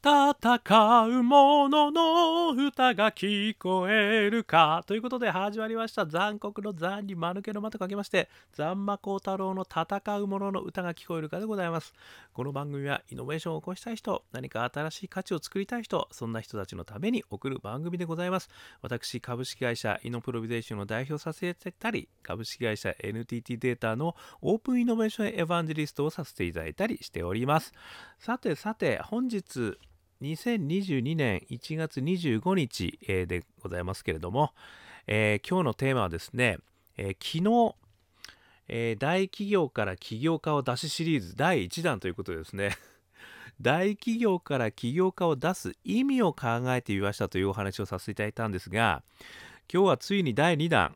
戦う者の歌が聞こえるかということで始まりました。残酷の残に間抜けの間とかけまして残魔高太郎の戦う者の歌が聞こえるかでございます。この番組はイノベーションを起こしたい人何か新しい価値を作りたい人そんな人たちのために送る番組でございます。私株式会社イノプロビゼーションの代表させてたり株式会社 NTT データのオープンイノベーションエヴァンジリストをさせていただいたりしております。さてさて本日2022年1月25日、でございますけれども、えー、今日のテーマはですね、えー、昨日、え大企業から起業家を出しシリーズ第1弾ということでですね 大企業から起業家を出す意味を考えてみましたというお話をさせていただいたんですが今日はついに第2弾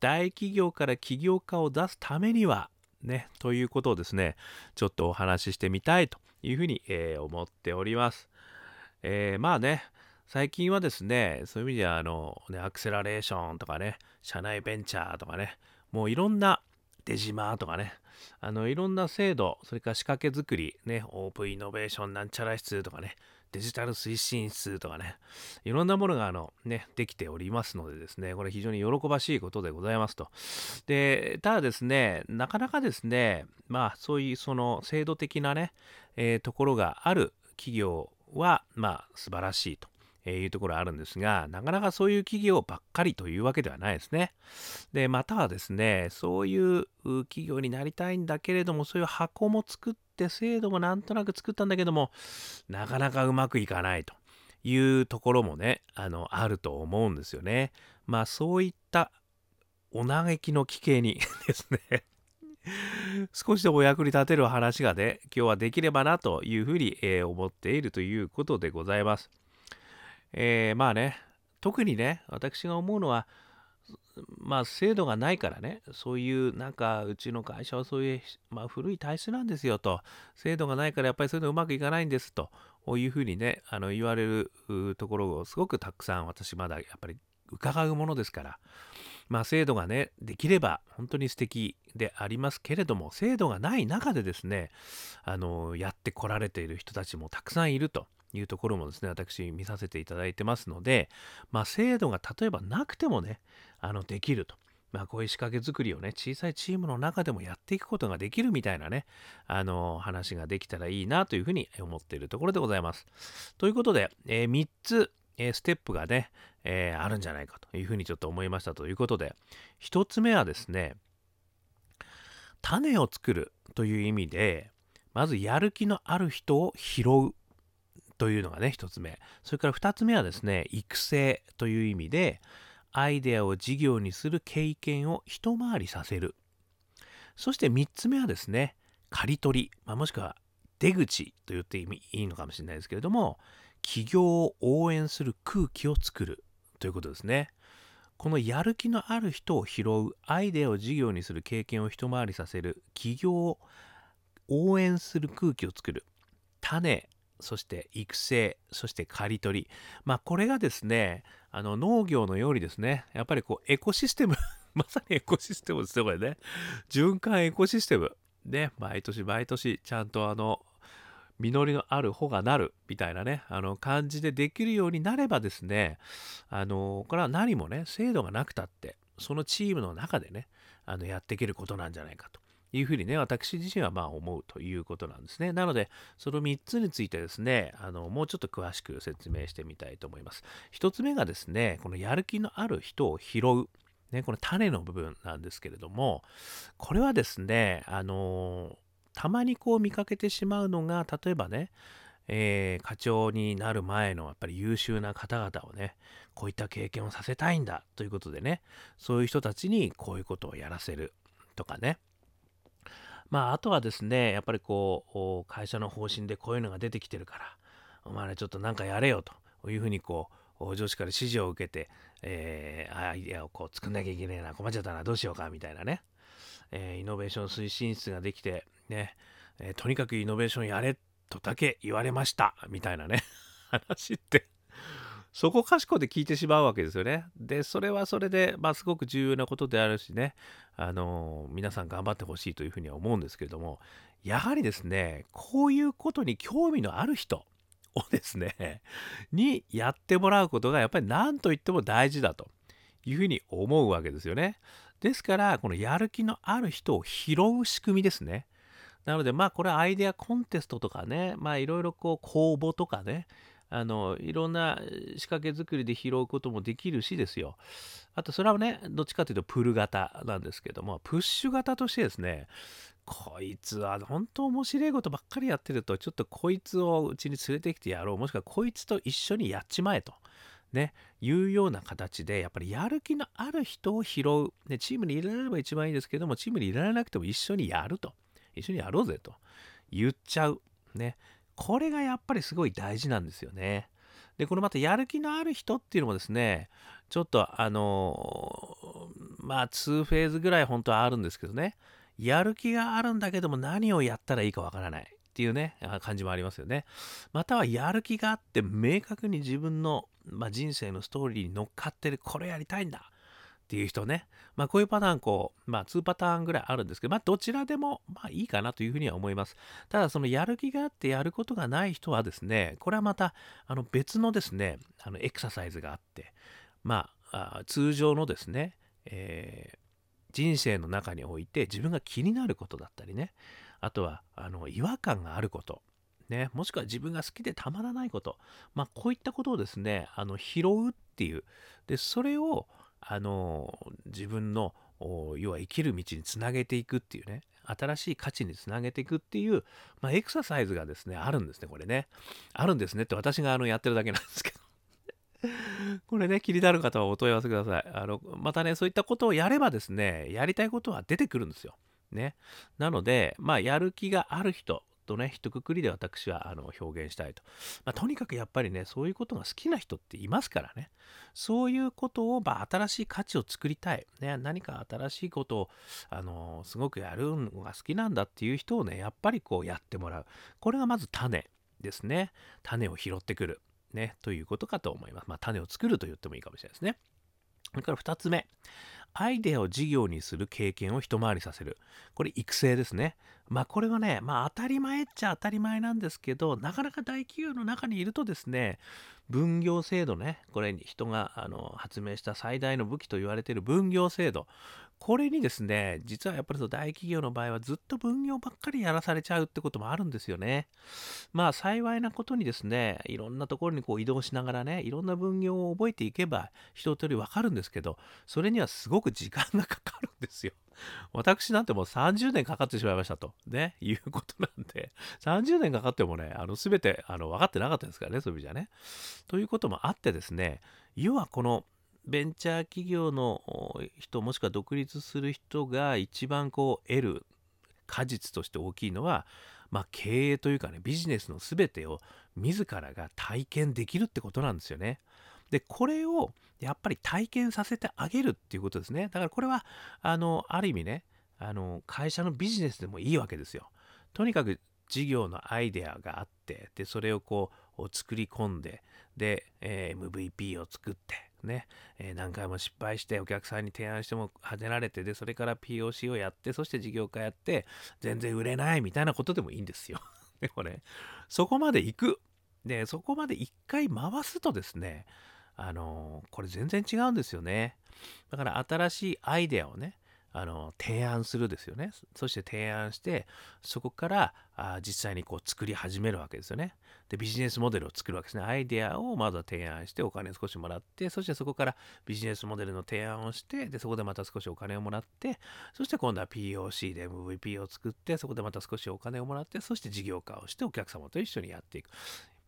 大企業から起業家を出すためにはねということをですねちょっとお話ししてみたいというふうに、え思っております。えー、まあね、最近はですね、そういう意味では、あの、ね、アクセラレーションとかね、社内ベンチャーとかね、もういろんな出島とかね、あの、いろんな制度、それから仕掛け作り、ね、オープンイノベーションなんちゃら室とかね、デジタル推進室とかね、いろんなものがあの、ね、できておりますのでですね、これ非常に喜ばしいことでございますと。で、ただですね、なかなかですね、まあそういうその制度的なね、えー、ところがある企業は、まあ、素晴らしいと。いうところあるんですが、なかなかそういう企業ばっかりというわけではないですね。で、またはですね、そういう企業になりたいんだけれども、そういう箱も作って、制度もなんとなく作ったんだけども、なかなかうまくいかないというところもね、あの、あると思うんですよね。まあ、そういったお嘆きの奇形にですね 少しでもお役に立てる話がね、今日はできればなというふうに、えー、思っているということでございます。えー、まあね、特にね、私が思うのは、まあ制度がないからね、そういうなんかうちの会社はそういう、まあ、古い体質なんですよと、制度がないからやっぱりそういうのうまくいかないんですというふうにね、あの言われるところをすごくたくさん私まだやっぱり伺うものですから、まあ、制度がね、できれば本当に素敵でありますけれども、制度がない中でですね、あの、やってこられている人たちもたくさんいるというところもですね、私見させていただいてますので、まあ、制度が例えばなくてもね、あの、できると。まあ、こういう仕掛け作りをね、小さいチームの中でもやっていくことができるみたいなね、あの、話ができたらいいなというふうに思っているところでございます。ということで、えー、3つ、えステップがね、えー、あるんじゃないかというふうにちょっと思いましたということで、1つ目はですね、種を作るという意味で、まずやる気のある人を拾うというのがね、1つ目。それから2つ目はですね、育成という意味で、アイデアを事業にする経験を一回りさせる。そして3つ目はですね、刈り取り、まあ、もしくは出口と言っていいのかもしれないですけれども、起業を応援する空気を作るということですね。このやる気のある人を拾う、アイデアを事業にする経験を一回りさせる、起業を応援する空気を作る、種、そして育成、そして刈り取り。まあこれがですね、あの農業のようにですね、やっぱりこうエコシステム まさにエコシステムですね、これね。循環エコシステム。ね、毎年毎年ちゃんとあの実りのある穂がなるみたいなね、あの感じでできるようになればですね、あの、これは何もね、制度がなくたって、そのチームの中でね、あのやっていけることなんじゃないかと。いうふうにね、私自身はまあ思うということなんですね。なので、その3つについてですね、あの、もうちょっと詳しく説明してみたいと思います。1つ目がですね、このやる気のある人を拾う。ね、この種の部分なんですけれども、これはですね、あのたまにこう見かけてしまうのが、例えばね、えー、課長になる前のやっぱり優秀な方々をね、こういった経験をさせたいんだということでね、そういう人たちにこういうことをやらせるとかね。まあ、あとはですね、やっぱりこう、会社の方針でこういうのが出てきてるから、お前らちょっとなんかやれよというふうにこう、上司から指示を受けて、えー、アイデアをこう作んなきゃいけないな、困っちゃったな、どうしようか、みたいなね。え、イノベーション推進室ができて、ね、え、とにかくイノベーションやれとだけ言われました、みたいなね、話って、そこかしこで聞いてしまうわけですよね。で、それはそれで、まあ、すごく重要なことであるしね、あの、皆さん頑張ってほしいというふうには思うんですけれども、やはりですね、こういうことに興味のある人をですね、にやってもらうことがやっぱり何と言っても大事だというふうに思うわけですよね。ですから、このやる気のある人を拾う仕組みですね。なので、まあこれはアイデアコンテストとかね、まあいろいろこう公募とかね、あの、いろんな仕掛け作りで拾うこともできるしですよ。あと、それはね、どっちかというとプル型なんですけども、プッシュ型としてですね、こいつは本当面白いことばっかりやってると、ちょっとこいつをうちに連れてきてやろう。もしくはこいつと一緒にやっちまえと。ね、いうような形で、やっぱりやる気のある人を拾う。ね、チームに入れられれば一番いいですけども、チームに入れられなくても一緒にやると。一緒にやろうぜと言っちゃう。ね。これがやっぱりすごい大事なんですよね。で、このまたやる気のある人っていうのもですね、ちょっとあのー、まあ2フェーズぐらい本当はあるんですけどね、やる気があるんだけども何をやったらいいかわからない。っていうね、感じもありますよね。またはやる気があって明確に自分の、まあ、人生のストーリーに乗っかってる、これやりたいんだっていう人ね。まあこういうパターン、こう、まあ2パターンぐらいあるんですけど、まあどちらでもまあいいかなというふうには思います。ただそのやる気があってやることがない人はですね、これはまたあの別のですね、あのエクササイズがあって、まあ通常のですね、えー、人生の中において自分が気になることだったりね、あとはあの違和感があること、ね、もしくは自分が好きでたまらないこと、まあこういったことをですね、あの拾うっていう、で、それをあの自分の要は生きる道につなげていくっていうね。新しい価値につなげていくっていう、まあ、エクササイズがですねあるんですねこれね。あるんですねって私があのやってるだけなんですけど。これね気になる方はお問い合わせください。あのまたねそういったことをやればですねやりたいことは出てくるんですよ。ね。なのでまあやる気がある人とね、一括りで私はあの表現したいと。まあ、とにかくやっぱりね、そういうことが好きな人っていますからね。そういうことを、まあ、新しい価値を作りたい。ね、何か新しいことを、あのすごくやるのが好きなんだっていう人をね、やっぱりこうやってもらう。これがまず種ですね。種を拾ってくる。ね、ということかと思います。まあ、種を作ると言ってもいいかもしれないですね。それから2つ目。アイデアを事業にする経験を一回りさせる。これ育成ですね。まあこれはね、まあ当たり前っちゃ当たり前なんですけど、なかなか大企業の中にいるとですね、分業制度ね、これに人があの発明した最大の武器と言われている分業制度。これにですね、実はやっぱり大企業の場合はずっと分業ばっかりやらされちゃうってこともあるんですよね。まあ幸いなことにですね、いろんなところにこう移動しながらね、いろんな分業を覚えていけば一通りわかるんですけど、それにはすごく時間がかかるんですよ。私なんてもう30年かかってしまいましたと、ね、いうことなんで、30年かかってもね、あの全てあの分かってなかったですからね、そういう意味じゃね。ということもあってですね、要はこのベンチャー企業の人もしくは独立する人が一番こう得る果実として大きいのは、まあ、経営というかねビジネスの全てを自らが体験できるってことなんですよね。でこれをやっぱり体験させてあげるっていうことですね。だからこれはあのある意味ねあの会社のビジネスでもいいわけですよ。とにかく事業のアイデアがあってでそれをこう作り込んでで、えー、MVP を作ってね、えー、何回も失敗してお客さんに提案してもはねられてでそれから POC をやってそして事業化やって全然売れないみたいなことでもいいんですよ。で もねそこまで行くでそこまで一回回すとですねあの、これ全然違うんですよね。だから新しいアイデアをねあの提案するですよね。そして提案して、そこからあ実際にこう作り始めるわけですよね。で、ビジネスモデルを作るわけですね。アイデアをまずは提案して、お金少しもらって、そしてそこからビジネスモデルの提案をして、で、そこでまた少しお金をもらって、そして今度は POC で MVP を作って、そこでまた少しお金をもらって、そして事業化をしてお客様と一緒にやっていく。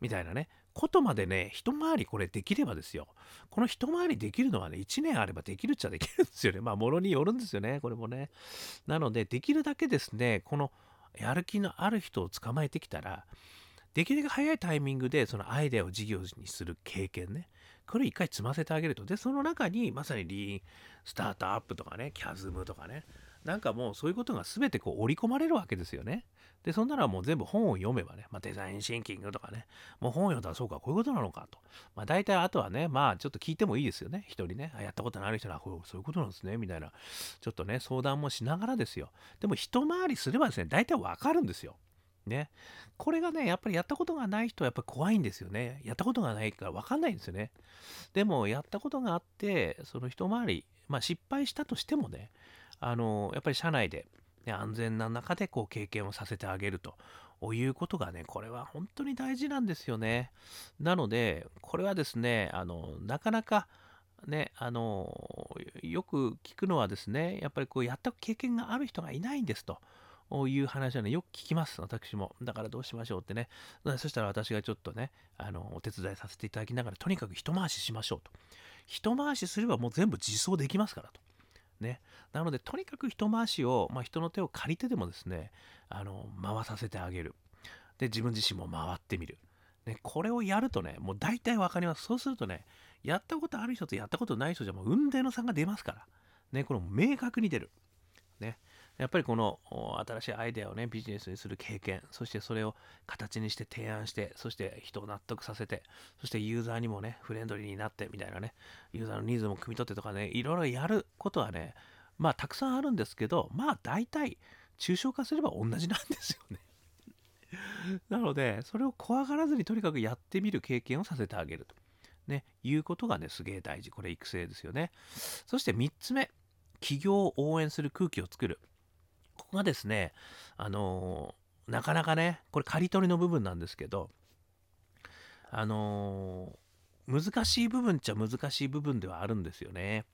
みたいなね。ことまでね、一回りこれできればですよ。この一回りできるのはね、1年あればできるっちゃできるんですよね。まあ、ものによるんですよね、これもね。なので、できるだけですね、このやる気のある人を捕まえてきたら、できるだけ早いタイミングでそのアイデアを事業にする経験ね。これ一回積ませてあげると。で、その中にまさにリーンスタートアップとかね、キャズムとかね、なんかもうそういうことが全てこう織り込まれるわけですよね。で、そんならもう全部本を読めばね、まあ、デザインシンキングとかね、もう本を読んだらそうか、こういうことなのかと。まあ大体あとはね、まあちょっと聞いてもいいですよね。一人ね、あやったことのある人は、そういうことなんですね、みたいな、ちょっとね、相談もしながらですよ。でも一回りすればですね、大体わかるんですよ。ね。これがね、やっぱりやったことがない人はやっぱり怖いんですよね。やったことがないから分かんないんですよね。でも、やったことがあって、その一回り、まあ失敗したとしてもね、あの、やっぱり社内で、ね、安全な中でこう経験をさせてあげるということがね、これは本当に大事なんですよね。なので、これはですね、あの、なかなか、ね、あの、よく聞くのはですね、やっぱりこうやった経験がある人がいないんですと。いう話はね、よく聞きます、私も。だからどうしましょうってね。そしたら私がちょっとね、あの、お手伝いさせていただきながら、とにかく一回ししましょうと。一回しすればもう全部実装できますからと。ね。なので、とにかく一回しを、まあ、人の手を借りてでもですね、あの、回させてあげる。で、自分自身も回ってみる。ね、これをやるとね、もう大体分かります。そうするとね、やったことある人とやったことない人じゃもう運命の差が出ますから。ね、これも明確に出る。ね。やっぱりこの新しいアイデアをね、ビジネスにする経験、そしてそれを形にして提案して、そして人を納得させて、そしてユーザーにもね、フレンドリーになってみたいなね、ユーザーのニーズも汲み取ってとかね、いろいろやることはね、まあたくさんあるんですけど、まあ大体、抽象化すれば同じなんですよね。なので、それを怖がらずにとにかくやってみる経験をさせてあげると。ね、いうことがね、すげえ大事。これ育成ですよね。そして3つ目、企業を応援する空気を作る。ここがですね、あのー、なかなかね、これ刈り取りの部分なんですけど、あのー、難しい部分っちゃ難しい部分ではあるんですよね。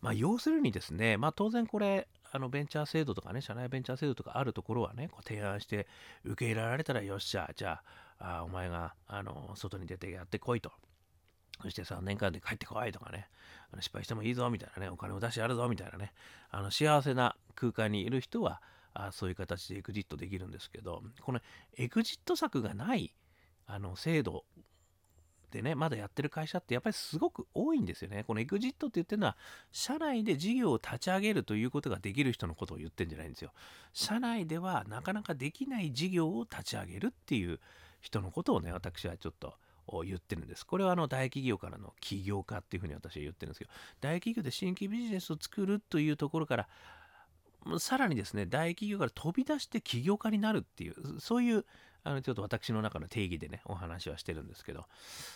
まあ、要するにですね、まあ、当然これ、あのベンチャー制度とかね、社内ベンチャー制度とかあるところはね、こう提案して受け入れられたらよっしゃ、じゃあ、あお前があの外に出てやってこいと。そして3年間で帰ってこいとかね、あの失敗してもいいぞみたいなね、お金を出してやるぞみたいなね、あの幸せな空間にいる人は、あそういう形でエグジットできるんですけど、このエグジット策がないあの制度でね、まだやってる会社ってやっぱりすごく多いんですよね。このエグジットって言ってるのは、社内で事業を立ち上げるということができる人のことを言ってるんじゃないんですよ。社内ではなかなかできない事業を立ち上げるっていう人のことをね、私はちょっと言ってるんです。これはあの大企業からの起業家っていうふうに私は言ってるんですけど、大企業で新規ビジネスを作るというところから、さらにですね、大企業から飛び出して起業家になるっていう、そういうあのちょっと私の中の定義でね、お話はしてるんですけど、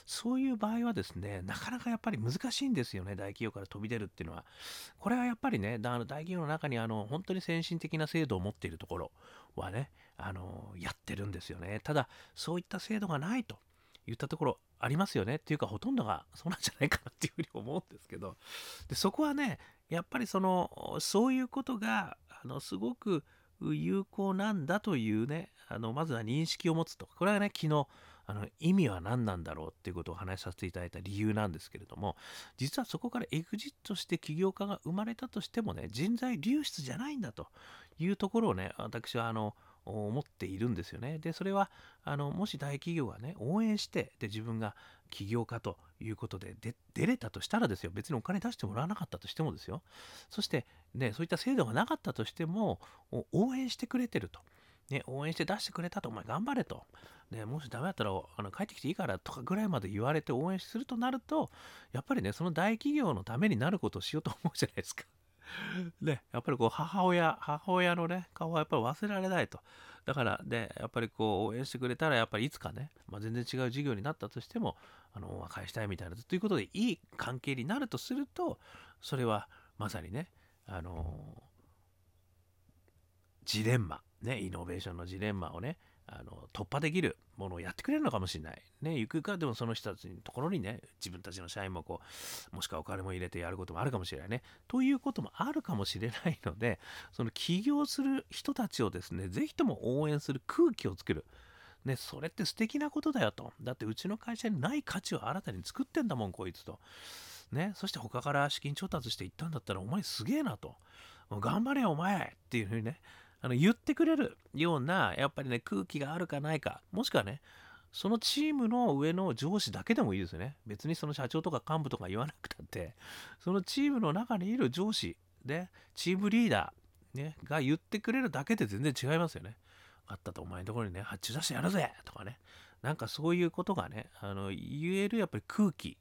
そういう場合はですね、なかなかやっぱり難しいんですよね、大企業から飛び出るっていうのは。これはやっぱりね、あの大企業の中にあの本当に先進的な制度を持っているところはね、あのやってるんですよね。ただ、そういった制度がないと。言ったところありますよねっていうかほとんどがそうなんじゃないかなっていうふうに思うんですけどでそこはねやっぱりそのそういうことがあのすごく有効なんだというねあのまずは認識を持つとこれはね昨日あの意味は何なんだろうっていうことをお話しさせていただいた理由なんですけれども実はそこからエグジットして起業家が生まれたとしてもね人材流出じゃないんだというところをね私はあの思っているんですよね。で、それは、あの、もし大企業がね、応援して、で、自分が起業家ということでで出れたとしたらですよ、別にお金出してもらわなかったとしてもですよ、そして、ね、そういった制度がなかったとしても、応援してくれてると。ね、応援して出してくれたと、お前頑張れと。ね、もしダメだったらあの帰ってきていいからとかぐらいまで言われて応援するとなると、やっぱりね、その大企業のためになることをしようと思うじゃないですか。ね、やっぱりこう母親、母親のね、顔はやっぱり忘れられないと。だから、で、やっぱりこう応援してくれたら、やっぱりいつかね、まあ、全然違う事業になったとしても、あの、和解したいみたいな、ということでいい関係になるとすると、それはまさにね、あのジレンマ、ね、イノベーションのジレンマをね、あの突破できるものをやってくれるのかもしれない。ね、ゆくゆくはでもその人たちのところにね、自分たちの社員もこう、もしくはお金も入れてやることもあるかもしれないね。ということもあるかもしれないので、その起業する人たちをですね、ぜひとも応援する空気を作る。ね、それって素敵なことだよと。だってうちの会社にない価値を新たに作ってんだもん、こいつと。ね、そして他から資金調達していったんだったら、お前すげえなと。頑張れよ、お前っていうふうにね、あの言ってくれるようなやっぱりね空気があるかないかもしくはねそのチームの上の上司だけでもいいですよね。別にその社長とか幹部とか言わなくたってそのチームの中にいる上司でチームリーダー、ね、が言ってくれるだけで全然違いますよね。あったとお前のところにね発注出してやるぜとかね。なんかそういうことがねあの言えるやっぱり空気。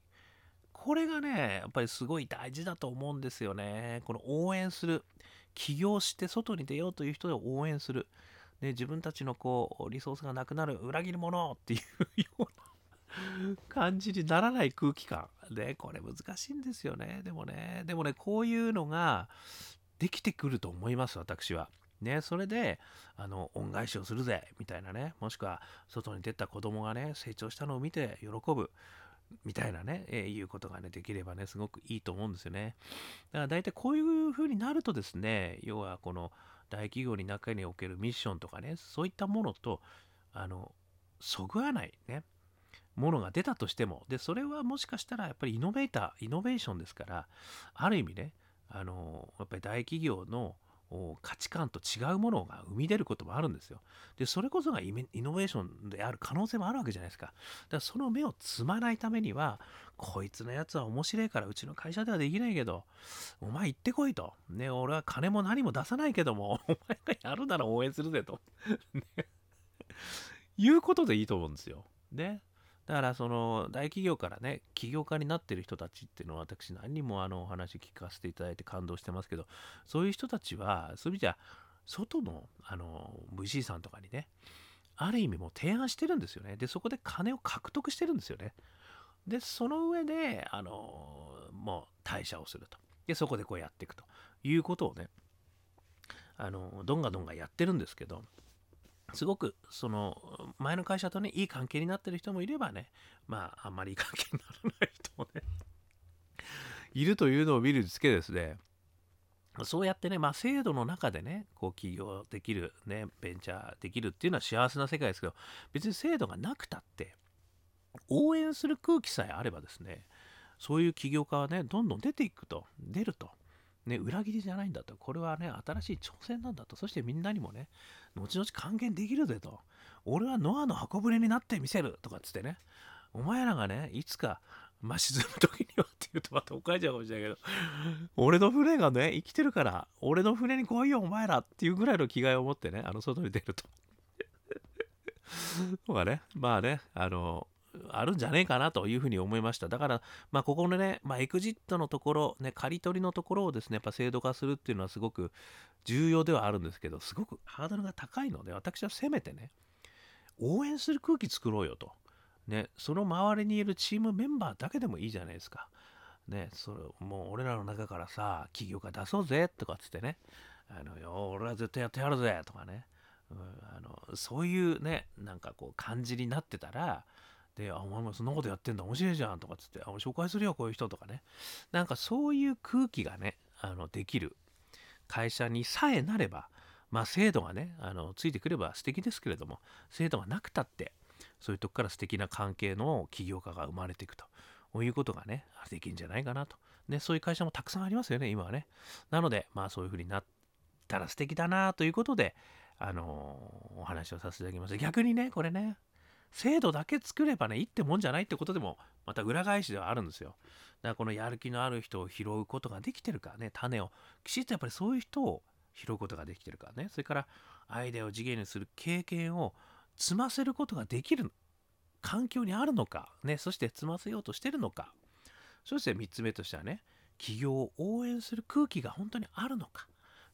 これがねやっぱりすごい大事だと思うんですよね。この応援する。起業して外に出ようという人を応援する。ね、自分たちのこうリソースがなくなる裏切り者っていうような感じにならない空気感でこれ難しいんですよねでもねでもねこういうのができてくると思います私は。ね、それであの恩返しをするぜみたいなねもしくは外に出た子供がね成長したのを見て喜ぶみたいなね、えー、いうことがね、できればね、すごくいいと思うんですよね。だから大体こういう風になるとですね、要はこの大企業に中におけるミッションとかね、そういったものと、あの、そぐわないね、ものが出たとしても、で、それはもしかしたらやっぱりイノベーター、イノベーションですから、ある意味ね、あの、やっぱり大企業の価値観と違うものが生み出ることもあるんですよ。で、それこそがイノベーションである可能性もあるわけじゃないですか。だからその目をつまないためには、こいつのやつは面白いからうちの会社ではできないけど、お前行ってこいと。ね、俺は金も何も出さないけども、お前がやるなら応援するぜと。ね、いうことでいいと思うんですよ。ね。だからその大企業からね起業家になってる人たちっていうのは私何人もあのお話聞かせていただいて感動してますけどそういう人たちはそういう意味じゃ外のあの VC さんとかにねある意味もう提案してるんですよね。でそこで金を獲得してるんですよね。でその上であのもう退社をすると。でそこでこうやっていくということをねあのどんがどんがやってるんですけどすごくその前の会社とねいい関係になってる人もいればねまああんまりいい関係にならない人もね いるというのを見るつけですねそうやってね、まあ、制度の中でね、こう起業できる、ね、ベンチャーできるっていうのは幸せな世界ですけど、別に制度がなくたって、応援する空気さえあればですね、そういう起業家はね、どんどん出ていくと、出ると。ね、裏切りじゃないんだと。これはね、新しい挑戦なんだと。そしてみんなにもね、後々還元できるぜと。俺はノアの箱舟になってみせるとかっつってね。お前らがね、いつか、まあ、沈む時にはって言うとまた怒られちゃうかもしれないけど、俺の船がね、生きてるから、俺の船に来いよ、お前らっていうぐらいの気概を持ってね、あの、外に出ると。とかね、まあね、あの、あるんじゃねえかなというふうに思いました。だから、まあ、ここのね、まあ、エクジットのところ、ね、刈り取りのところをですね、やっぱ制度化するっていうのはすごく重要ではあるんですけど、すごくハードルが高いので、私はせめてね、応援する空気作ろうよと。ね、その周りにいるチームメンバーだけでもいいじゃないですか。ね、それもう俺らの中からさ、企業家出そうぜとかっつってね、あのよ俺は絶対やってやるぜとかね、うん、あのそういうね、なんかこう感じになってたら、で、あ、お前もそんなことやってんだ、面白いじゃんとかっつって、あ、紹介するよ、こういう人とかね。なんかそういう空気がね、あの、できる会社にさえなれば、まあ制度がね、あの、ついてくれば素敵ですけれども、制度がなくたって、そういうとこから素敵な関係の起業家が生まれていくと。こういうことがね、できるんじゃないかなと。ね、そういう会社もたくさんありますよね、今はね。なので、まあそういうふうになったら素敵だなということで、あのー、お話をさせていただきました。逆にね、これね、制度だけ作ればね、いいってもんじゃないってことでも、また裏返しではあるんですよ。だからこのやる気のある人を拾うことができてるかね、種を、きちっとやっぱりそういう人を拾うことができてるからね、それからアイデアを次元にする経験を積ませることができる環境にあるのか、ね、そして積ませようとしてるのか、そして3つ目としてはね、起業を応援する空気が本当にあるのか。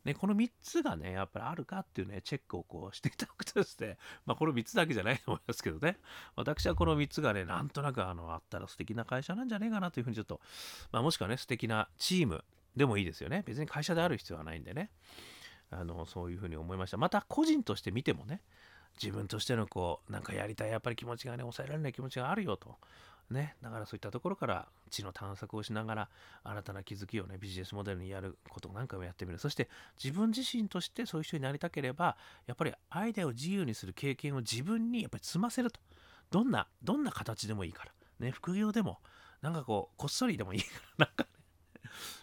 ね、この3つがね、やっぱりあるかっていうね、チェックをこうしていただくとですね、まあこの3つだけじゃないと思いますけどね、私はこの3つがね、なんとなくあの、あったら素敵な会社なんじゃねえかなというふうにちょっと、まあもしくはね、素敵なチームでもいいですよね。別に会社である必要はないんでね、あの、そういうふうに思いました。また個人として見てもね、自分としてのこう、なんかやりたいやっぱり気持ちがね、抑えられない気持ちがあるよと。ね、だからそういったところから知の探索をしながら新たな気づきをねビジネスモデルにやることを何回もやってみる。そして自分自身としてそういう人になりたければやっぱりアイデアを自由にする経験を自分にやっぱり積ませると。どんなどんな形でもいいから。ね副業でもなんかこうこっそりでもいいから。なんかね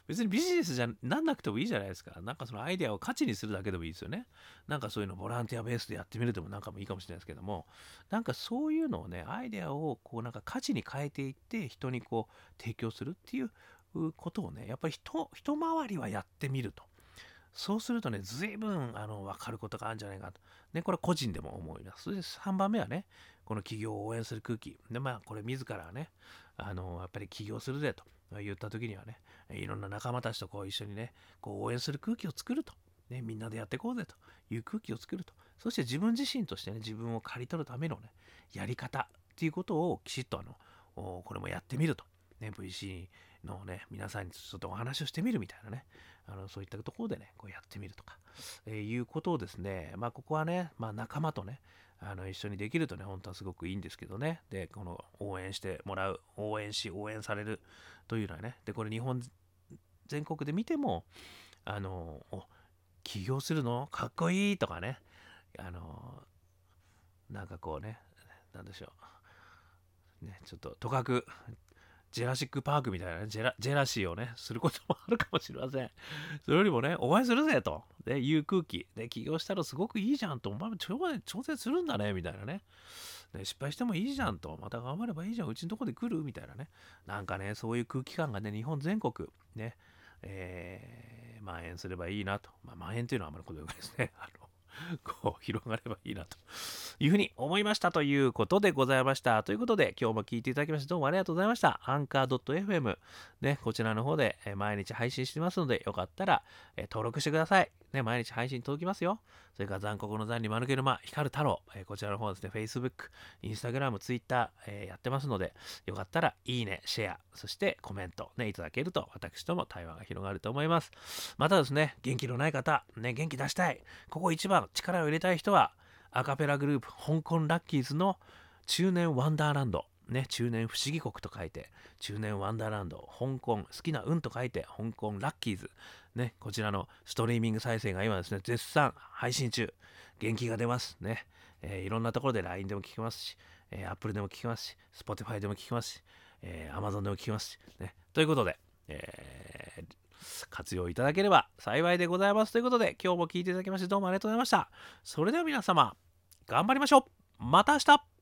別にビジネスじゃなんなくてもいいじゃないですか。なんかそのアイデアを価値にするだけでもいいですよね。なんかそういうのボランティアベースでやってみるでもなんかもいいかもしれないですけども、なんかそういうのをね、アイデアをこうなんか価値に変えていって人にこう提供するっていうことをね、やっぱり人、一回りはやってみると。そうするとね、随分あの分かることがあるんじゃないかと。ね、これは個人でも思います。それで3番目はね、この企業を応援する空気。で、まあ、これ自らね、あの、やっぱり起業するぜと言った時にはね、いろんな仲間たちとこう一緒にね、こう応援する空気を作ると。ね、みんなでやっていこうぜと。いう空気を作ると。そして自分自身としてね自分を刈り取るためのねやり方っていうことをきちっとあのこれもやってみると、ね、VC のね皆さんにちょっとお話をしてみるみたいなね。あのそういったところでねこうやってみるとか、えー、いうことをですねまあここはね、まあ、仲間とねあの一緒にできるとね本当はすごくいいんですけどね。でこの応援してもらう応援し応援されるというのはね。でこれ日本全国で見てもあの起業するの？かっこいいとかね。あのなんかこうねなんでしょう。ねちょっととかくジェラシックパークみたいなねジェラ、ジェラシーをね、することもあるかもしれません。それよりもね、応援するぜと、ね、いう空気、ね、起業したらすごくいいじゃんと、お前も挑戦するんだね、みたいなね。ね失敗してもいいじゃんと、また頑張ればいいじゃん、うちのとこで来る？みたいなね。なんかね、そういう空気感がね、日本全国、ね、えー、蔓延すればいいなと。まあ、蔓延というのはあまりことですね。あのこう広がればいいなというふうに思いましたということでございました。ということで今日も聞いていただきましてどうもありがとうございました。アンカー .fm ね、こちらの方で毎日配信してますのでよかったらえ登録してください。ね、毎日配信届きますよ。それから残酷の残に丸ける間、光る太郎、えー、こちらの方ですね、Facebook、Instagram、Twitter、えー、やってますので、よかったらいいね、シェア、そしてコメント、ね、いただけると私とも対話が広がると思います。またですね、元気のない方、ね、元気出したい、ここ一番力を入れたい人は、アカペラグループ、香港ラッキーズの中年ワンダーランド、ね、中年不思議国と書いて、中年ワンダーランド、香港、好きな運と書いて、香港ラッキーズ、ね、こちらのストリーミング再生が今ですね、絶賛配信中、元気が出ますね。えー、いろんなところで LINE でも聞けますし、えー、Apple でも聞けますし、Spotify でも聞けますし、えー、Amazon でも聞けますし、ね。ということで、えー、活用いただければ幸いでございます。ということで、今日も聞いていただきましてどうもありがとうございました。それでは皆様、頑張りましょうまた明日